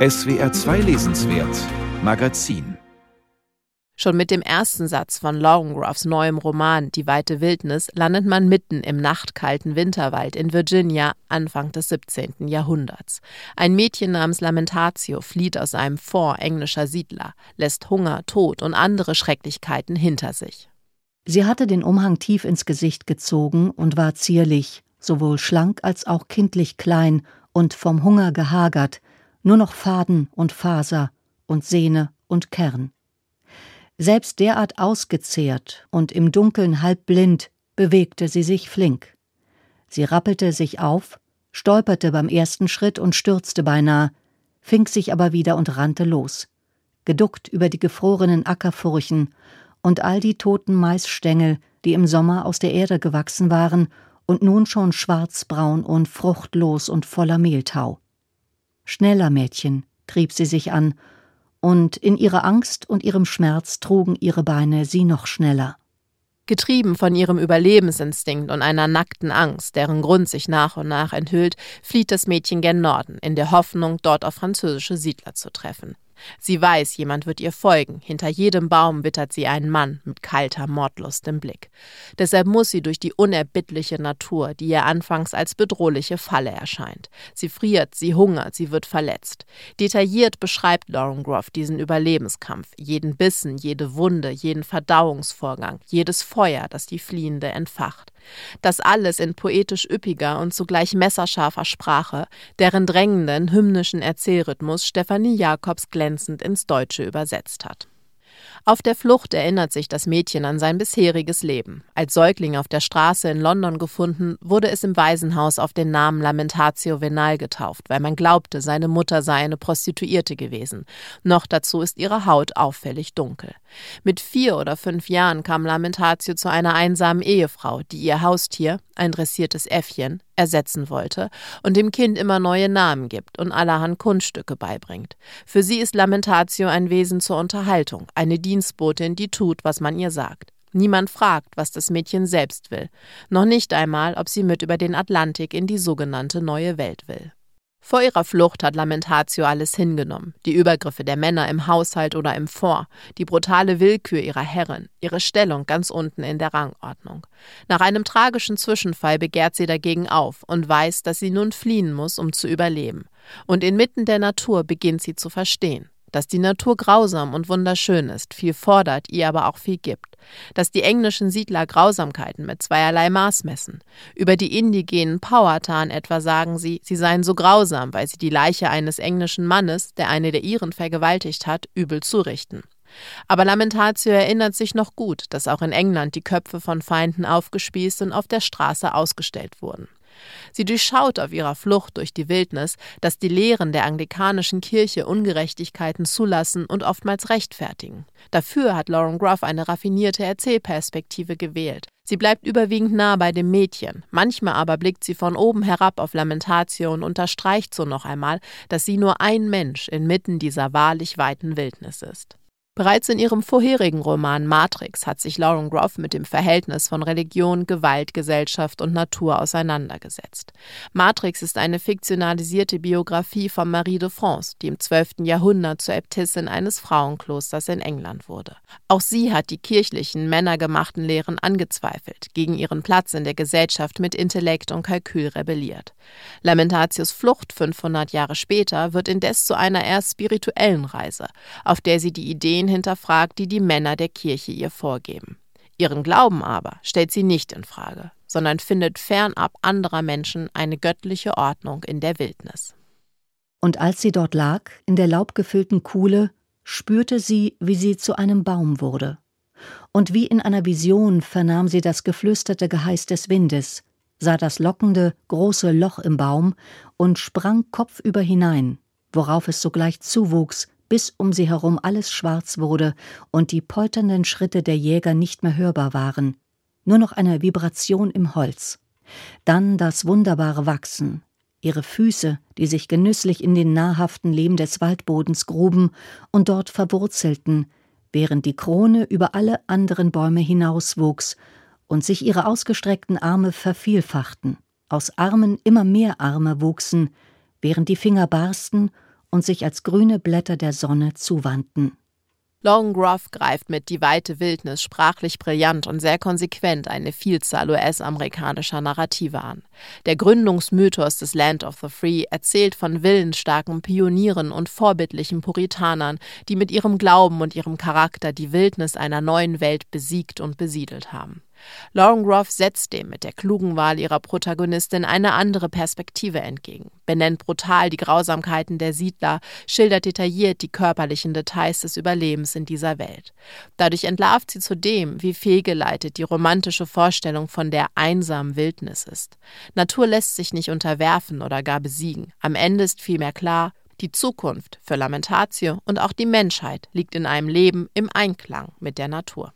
SWR 2 Lesenswert Magazin Schon mit dem ersten Satz von Longruffs neuem Roman Die weite Wildnis landet man mitten im nachtkalten Winterwald in Virginia Anfang des 17. Jahrhunderts. Ein Mädchen namens Lamentatio flieht aus einem Fort englischer Siedler, lässt Hunger, Tod und andere Schrecklichkeiten hinter sich. Sie hatte den Umhang tief ins Gesicht gezogen und war zierlich, sowohl schlank als auch kindlich klein und vom Hunger gehagert, nur noch Faden und Faser und Sehne und Kern. Selbst derart ausgezehrt und im Dunkeln halb blind bewegte sie sich flink. Sie rappelte sich auf, stolperte beim ersten Schritt und stürzte beinahe, fing sich aber wieder und rannte los, geduckt über die gefrorenen Ackerfurchen und all die toten Maisstängel, die im Sommer aus der Erde gewachsen waren und nun schon schwarzbraun und fruchtlos und voller Mehltau. Schneller, Mädchen, trieb sie sich an und in ihrer Angst und ihrem Schmerz trugen ihre Beine sie noch schneller. Getrieben von ihrem Überlebensinstinkt und einer nackten Angst, deren Grund sich nach und nach enthüllt, flieht das Mädchen gen Norden, in der Hoffnung, dort auf französische Siedler zu treffen. Sie weiß, jemand wird ihr folgen. Hinter jedem Baum wittert sie einen Mann mit kalter Mordlust im Blick. Deshalb muss sie durch die unerbittliche Natur, die ihr anfangs als bedrohliche Falle erscheint. Sie friert, sie hungert, sie wird verletzt. Detailliert beschreibt Lauren Groff diesen Überlebenskampf, jeden Bissen, jede Wunde, jeden Verdauungsvorgang, jedes Feuer, das die Fliehende entfacht. Das alles in poetisch üppiger und zugleich messerscharfer Sprache, deren drängenden, hymnischen Erzählrhythmus Stefanie Jacobs glänzend ins Deutsche übersetzt hat. Auf der Flucht erinnert sich das Mädchen an sein bisheriges Leben. Als Säugling auf der Straße in London gefunden, wurde es im Waisenhaus auf den Namen Lamentatio Venal getauft, weil man glaubte, seine Mutter sei eine Prostituierte gewesen. Noch dazu ist ihre Haut auffällig dunkel. Mit vier oder fünf Jahren kam Lamentatio zu einer einsamen Ehefrau, die ihr Haustier, ein dressiertes Äffchen, ersetzen wollte und dem Kind immer neue Namen gibt und allerhand Kunststücke beibringt. Für sie ist Lamentatio ein Wesen zur Unterhaltung, eine Dienstbotin, die tut, was man ihr sagt. Niemand fragt, was das Mädchen selbst will, noch nicht einmal, ob sie mit über den Atlantik in die sogenannte neue Welt will. Vor ihrer Flucht hat Lamentatio alles hingenommen. Die Übergriffe der Männer im Haushalt oder im Fort, die brutale Willkür ihrer Herren, ihre Stellung ganz unten in der Rangordnung. Nach einem tragischen Zwischenfall begehrt sie dagegen auf und weiß, dass sie nun fliehen muss, um zu überleben. Und inmitten der Natur beginnt sie zu verstehen dass die Natur grausam und wunderschön ist, viel fordert, ihr aber auch viel gibt, dass die englischen Siedler Grausamkeiten mit zweierlei Maß messen. Über die indigenen Powhatan etwa sagen sie, sie seien so grausam, weil sie die Leiche eines englischen Mannes, der eine der ihren vergewaltigt hat, übel zurichten. Aber Lamentatio erinnert sich noch gut, dass auch in England die Köpfe von Feinden aufgespießt und auf der Straße ausgestellt wurden. Sie durchschaut auf ihrer Flucht durch die Wildnis, dass die Lehren der anglikanischen Kirche Ungerechtigkeiten zulassen und oftmals rechtfertigen. Dafür hat Lauren Gruff eine raffinierte Erzählperspektive gewählt. Sie bleibt überwiegend nah bei dem Mädchen, manchmal aber blickt sie von oben herab auf Lamentatio und unterstreicht so noch einmal, dass sie nur ein Mensch inmitten dieser wahrlich weiten Wildnis ist. Bereits in ihrem vorherigen Roman Matrix hat sich Lauren Groff mit dem Verhältnis von Religion, Gewalt, Gesellschaft und Natur auseinandergesetzt. Matrix ist eine fiktionalisierte Biografie von Marie de France, die im 12. Jahrhundert zur Äbtissin eines Frauenklosters in England wurde. Auch sie hat die kirchlichen, männergemachten Lehren angezweifelt, gegen ihren Platz in der Gesellschaft mit Intellekt und Kalkül rebelliert. Lamentatius Flucht 500 Jahre später wird indes zu einer eher spirituellen Reise, auf der sie die Ideen hinterfragt, die die Männer der Kirche ihr vorgeben. Ihren Glauben aber stellt sie nicht in Frage, sondern findet fernab anderer Menschen eine göttliche Ordnung in der Wildnis. Und als sie dort lag, in der laubgefüllten Kuhle, spürte sie, wie sie zu einem Baum wurde. Und wie in einer Vision vernahm sie das geflüsterte Geheiß des Windes, sah das lockende, große Loch im Baum und sprang kopfüber hinein, worauf es sogleich zuwuchs, bis um sie herum alles schwarz wurde und die polternden Schritte der Jäger nicht mehr hörbar waren, nur noch eine Vibration im Holz. Dann das wunderbare Wachsen, ihre Füße, die sich genüsslich in den nahrhaften Lehm des Waldbodens gruben und dort verwurzelten, während die Krone über alle anderen Bäume hinauswuchs und sich ihre ausgestreckten Arme vervielfachten, aus Armen immer mehr Arme wuchsen, während die Finger barsten und sich als grüne Blätter der Sonne zuwandten. Long Groff greift mit Die weite Wildnis sprachlich brillant und sehr konsequent eine Vielzahl US-amerikanischer Narrative an. Der Gründungsmythos des Land of the Free erzählt von willensstarken Pionieren und vorbildlichen Puritanern, die mit ihrem Glauben und ihrem Charakter die Wildnis einer neuen Welt besiegt und besiedelt haben. Lauren Groff setzt dem mit der klugen Wahl ihrer Protagonistin eine andere Perspektive entgegen, benennt brutal die Grausamkeiten der Siedler, schildert detailliert die körperlichen Details des Überlebens in dieser Welt. Dadurch entlarvt sie zudem, wie fehlgeleitet die romantische Vorstellung von der einsamen Wildnis ist. Natur lässt sich nicht unterwerfen oder gar besiegen. Am Ende ist vielmehr klar, die Zukunft für Lamentatio und auch die Menschheit liegt in einem Leben im Einklang mit der Natur.